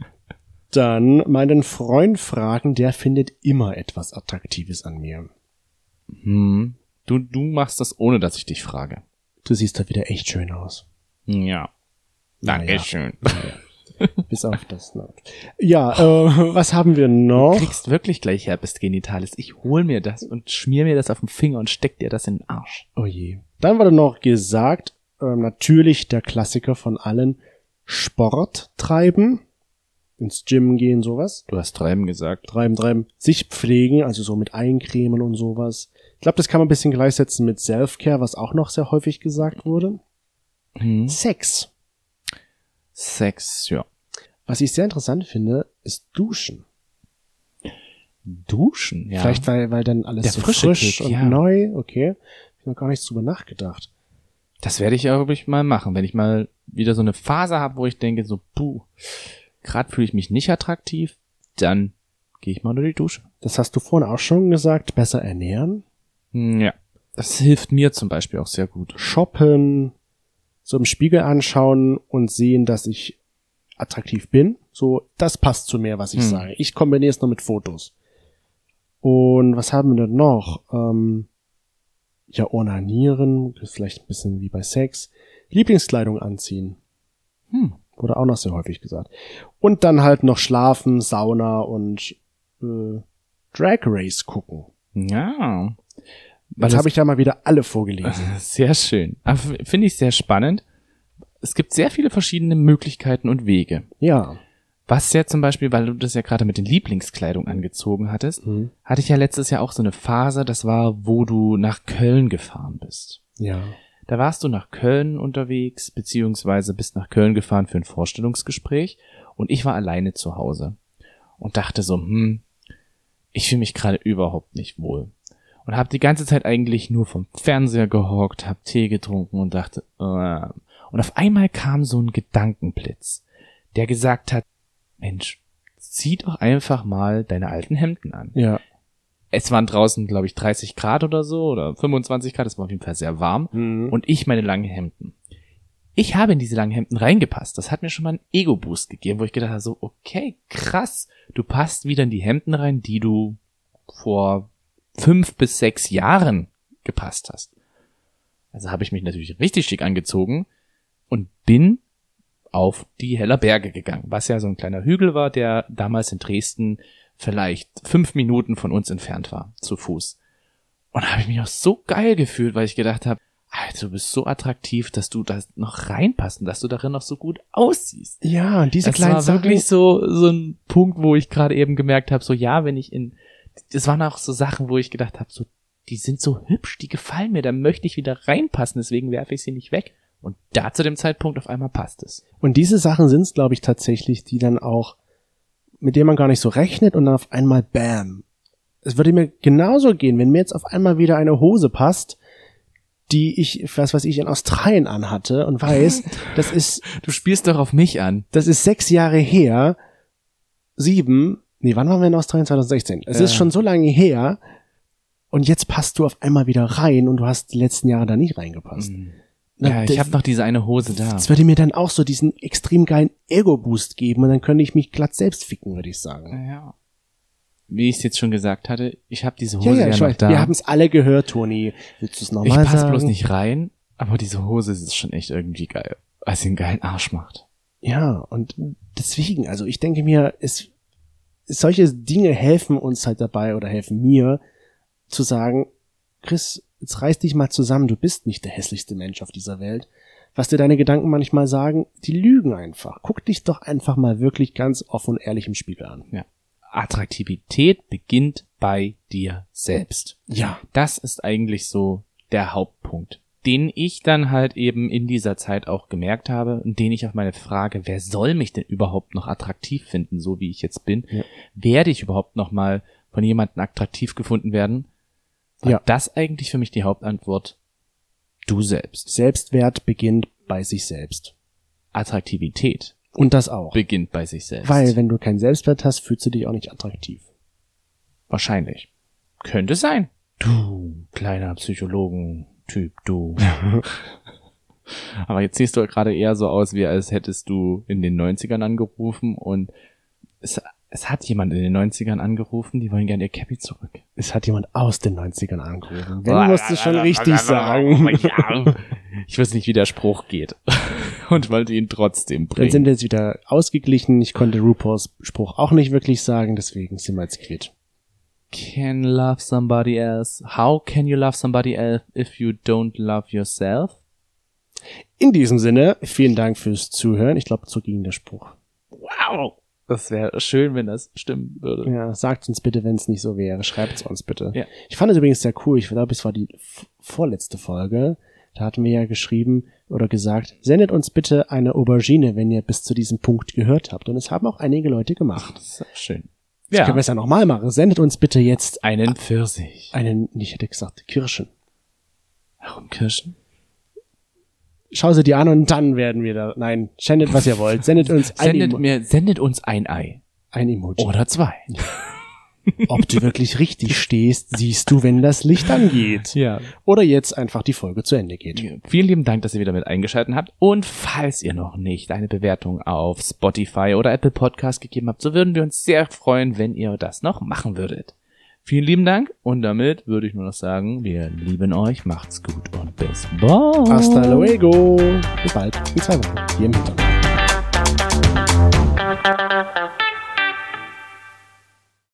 S1: dann meinen Freund fragen, der findet immer etwas Attraktives an mir.
S2: Hm. Du, du machst das, ohne dass ich dich frage.
S1: Du siehst da wieder echt schön aus.
S2: Ja. Dankeschön.
S1: Bis auf das. Ne? Ja, äh, was haben wir
S2: Du
S1: noch?
S2: kriegst wirklich gleich Herpes Genitalis. Ich hol mir das und schmier mir das auf den Finger und steck dir das in den Arsch.
S1: Oh je. Dann wurde noch gesagt, ähm, natürlich der Klassiker von allen, Sport treiben, ins Gym gehen, sowas.
S2: Du hast treiben gesagt.
S1: Treiben, treiben, sich pflegen, also so mit Eincremen und sowas. Ich glaube, das kann man ein bisschen gleichsetzen mit Self-Care, was auch noch sehr häufig gesagt wurde.
S2: Hm.
S1: Sex.
S2: Sex, ja.
S1: Was ich sehr interessant finde, ist Duschen.
S2: Duschen, ja.
S1: Vielleicht weil, weil dann alles
S2: Der
S1: so frisch
S2: Kick,
S1: und
S2: ja.
S1: neu, okay. Hab Ich noch gar nicht drüber nachgedacht.
S2: Das werde ich ja wirklich mal machen, wenn ich mal wieder so eine Phase habe, wo ich denke, so, puh, gerade fühle ich mich nicht attraktiv, dann gehe ich mal unter die Dusche.
S1: Das hast du vorhin auch schon gesagt, besser ernähren,
S2: Hm, Ja. Das hilft mir zum Beispiel auch sehr gut.
S1: shoppen, so im Spiegel anschauen und sehen, dass ich attraktiv bin. So, das passt zu mir, was ich
S2: Hm.
S1: sage. Ich kombiniere es nur mit Fotos. Und was haben wir denn noch? Ähm, ja, ornanieren, vielleicht ein bisschen wie bei Sex. Lieblingskleidung anziehen.
S2: Hm.
S1: Wurde auch noch sehr häufig gesagt. Und dann halt noch schlafen, Sauna und äh, Drag Race gucken.
S2: Ja.
S1: Jetzt
S2: das-
S1: habe ich ja mal wieder alle vorgelesen.
S2: Sehr schön. F- Finde ich sehr spannend. Es gibt sehr viele verschiedene Möglichkeiten und Wege.
S1: ja.
S2: Was ja zum Beispiel, weil du das ja gerade mit den Lieblingskleidung angezogen hattest,
S1: Hm.
S2: hatte ich ja letztes Jahr auch so eine Phase, das war, wo du nach Köln gefahren bist.
S1: Ja.
S2: Da warst du nach Köln unterwegs, beziehungsweise bist nach Köln gefahren für ein Vorstellungsgespräch und ich war alleine zu Hause und dachte so, hm, ich fühle mich gerade überhaupt nicht wohl. Und habe die ganze Zeit eigentlich nur vom Fernseher gehockt, hab Tee getrunken und dachte, äh. und auf einmal kam so ein Gedankenblitz, der gesagt hat, Mensch, zieh doch einfach mal deine alten Hemden an.
S1: Ja.
S2: Es waren draußen, glaube ich, 30 Grad oder so oder 25 Grad, es war auf jeden Fall sehr warm
S1: Mhm.
S2: und ich meine langen Hemden. ich habe in diese langen Hemden reingepasst. Das hat mir schon mal einen Ego-Boost gegeben, wo ich gedacht habe, so, okay, krass, du passt wieder in die Hemden rein, die du vor fünf bis sechs Jahren gepasst hast. Also habe ich mich natürlich richtig schick angezogen und bin auf die Heller Berge gegangen, was ja so ein kleiner Hügel war, der damals in Dresden vielleicht fünf Minuten von uns entfernt war, zu Fuß. Und da habe ich mich auch so geil gefühlt, weil ich gedacht habe, Alter, du bist so attraktiv, dass du da noch reinpasst und dass du darin noch so gut aussiehst.
S1: Ja, und diese
S2: Das
S1: kleinen
S2: war
S1: Sachen.
S2: wirklich so, so ein Punkt, wo ich gerade eben gemerkt habe, so ja, wenn ich in, das waren auch so Sachen, wo ich gedacht habe, so, die sind so hübsch, die gefallen mir, da möchte ich wieder reinpassen, deswegen werfe ich sie nicht weg. Und da zu dem Zeitpunkt auf einmal passt es.
S1: Und diese Sachen sind es, glaube ich, tatsächlich, die dann auch, mit denen man gar nicht so rechnet und dann auf einmal Bam. Es würde mir genauso gehen, wenn mir jetzt auf einmal wieder eine Hose passt, die ich, was weiß ich, in Australien anhatte und weiß, das ist,
S2: Du spielst doch auf mich an.
S1: das ist sechs Jahre her, sieben, nee, wann waren wir in Australien? 2016. Es
S2: Ja.
S1: ist schon so lange her und jetzt passt du auf einmal wieder rein und du hast die letzten Jahre da nicht reingepasst. Na,
S2: Ja, ich habe noch diese eine Hose da.
S1: Das würde mir dann auch so diesen extrem geilen Ego-Boost geben und dann könnte ich mich glatt selbst ficken, würde ich sagen.
S2: Ja. Wie ich es jetzt schon gesagt hatte, ich habe diese
S1: Ja,
S2: Hose
S1: ja,
S2: ja,
S1: ich
S2: noch
S1: weiß.
S2: da.
S1: Wir haben es alle gehört, Toni. Willst du es
S2: ich
S1: nochmal
S2: passe
S1: sagen?
S2: bloß nicht rein, aber diese Hose ist schon echt irgendwie geil, weil sie einen geilen Arsch macht.
S1: Ja, und deswegen, also ich denke mir, es, solche Dinge helfen uns halt dabei oder helfen mir zu sagen, Chris, jetzt reiß dich mal zusammen, du bist nicht der hässlichste Mensch auf dieser Welt. Was dir deine Gedanken manchmal sagen, die lügen einfach. Guck dich doch einfach mal wirklich ganz offen und ehrlich im Spiegel an.
S2: Ja. Attraktivität beginnt bei dir selbst.
S1: Ja.
S2: Das ist eigentlich so der Hauptpunkt, den ich dann halt eben in dieser Zeit auch gemerkt habe und den ich auf meine Frage, wer soll mich denn überhaupt noch attraktiv finden, so wie ich jetzt bin,
S1: Ja.
S2: werde ich überhaupt noch mal von jemandem attraktiv gefunden werden? War
S1: Ja.
S2: das eigentlich für mich die Hauptantwort? Du selbst.
S1: Selbstwert beginnt bei sich selbst.
S2: Attraktivität
S1: Und das auch.
S2: beginnt bei sich selbst.
S1: Weil wenn du keinen Selbstwert hast, fühlst du dich auch nicht attraktiv.
S2: Wahrscheinlich. Könnte sein. Du, kleiner Psychologen-Typ, du. Aber jetzt siehst du ja gerade eher so aus, wie als hättest du in den 90ern angerufen und es, es hat jemand in den 90ern angerufen, die wollen gerne ihr Cappy zurück.
S1: Es hat jemand aus den 90ern angerufen. Wenn musst du schon richtig sagen.
S2: Ich weiß nicht, wie der Spruch geht. Und wollte ihn trotzdem
S1: Dann sind
S2: bringen.
S1: wir jetzt wieder ausgeglichen. Ich konnte RuPaul's Spruch auch nicht wirklich sagen, deswegen sind wir jetzt quitt.
S2: Can love somebody else. How can you love somebody else if you don't love yourself?
S1: In diesem Sinne, vielen Dank fürs Zuhören. Ich glaube, so ging der Spruch.
S2: Wow. Das wäre schön, wenn das stimmen würde.
S1: Ja, sagt uns bitte, wenn es nicht so wäre. Schreibt es uns bitte.
S2: Ja.
S1: Ich fand es übrigens sehr cool. Ich glaube, es war die vorletzte Folge. Da hatten wir ja geschrieben oder gesagt, sendet uns bitte eine Aubergine, wenn ihr bis zu diesem Punkt gehört habt. Und es haben auch einige Leute gemacht.
S2: Das schön.
S1: Das können wir es ja nochmal machen. Sendet uns bitte jetzt
S2: Einen Pfirsich.
S1: einen, ich hätte gesagt, Kirschen.
S2: Warum Kirschen?
S1: Schau sie dir an und dann werden wir da. Nein, sendet, was ihr wollt. Sendet uns ein,
S2: Sendet
S1: Emo
S2: mir, sendet uns ein Ei.
S1: ein Emoji.
S2: Oder zwei.
S1: Ob du wirklich richtig stehst, siehst du, wenn das Licht angeht.
S2: Ja.
S1: Oder jetzt einfach die Folge zu Ende geht.
S2: Vielen lieben Dank, dass ihr wieder mit eingeschaltet habt. Und falls ihr noch nicht eine Bewertung auf Spotify oder Apple Podcast gegeben habt, so würden wir uns sehr freuen, wenn ihr das noch machen würdet. Vielen lieben Dank und damit würde ich nur noch sagen, wir lieben euch, macht's gut und bis bald.
S1: Hasta luego. Bis bald. In zwei Wochen. Hier im Hintergrund.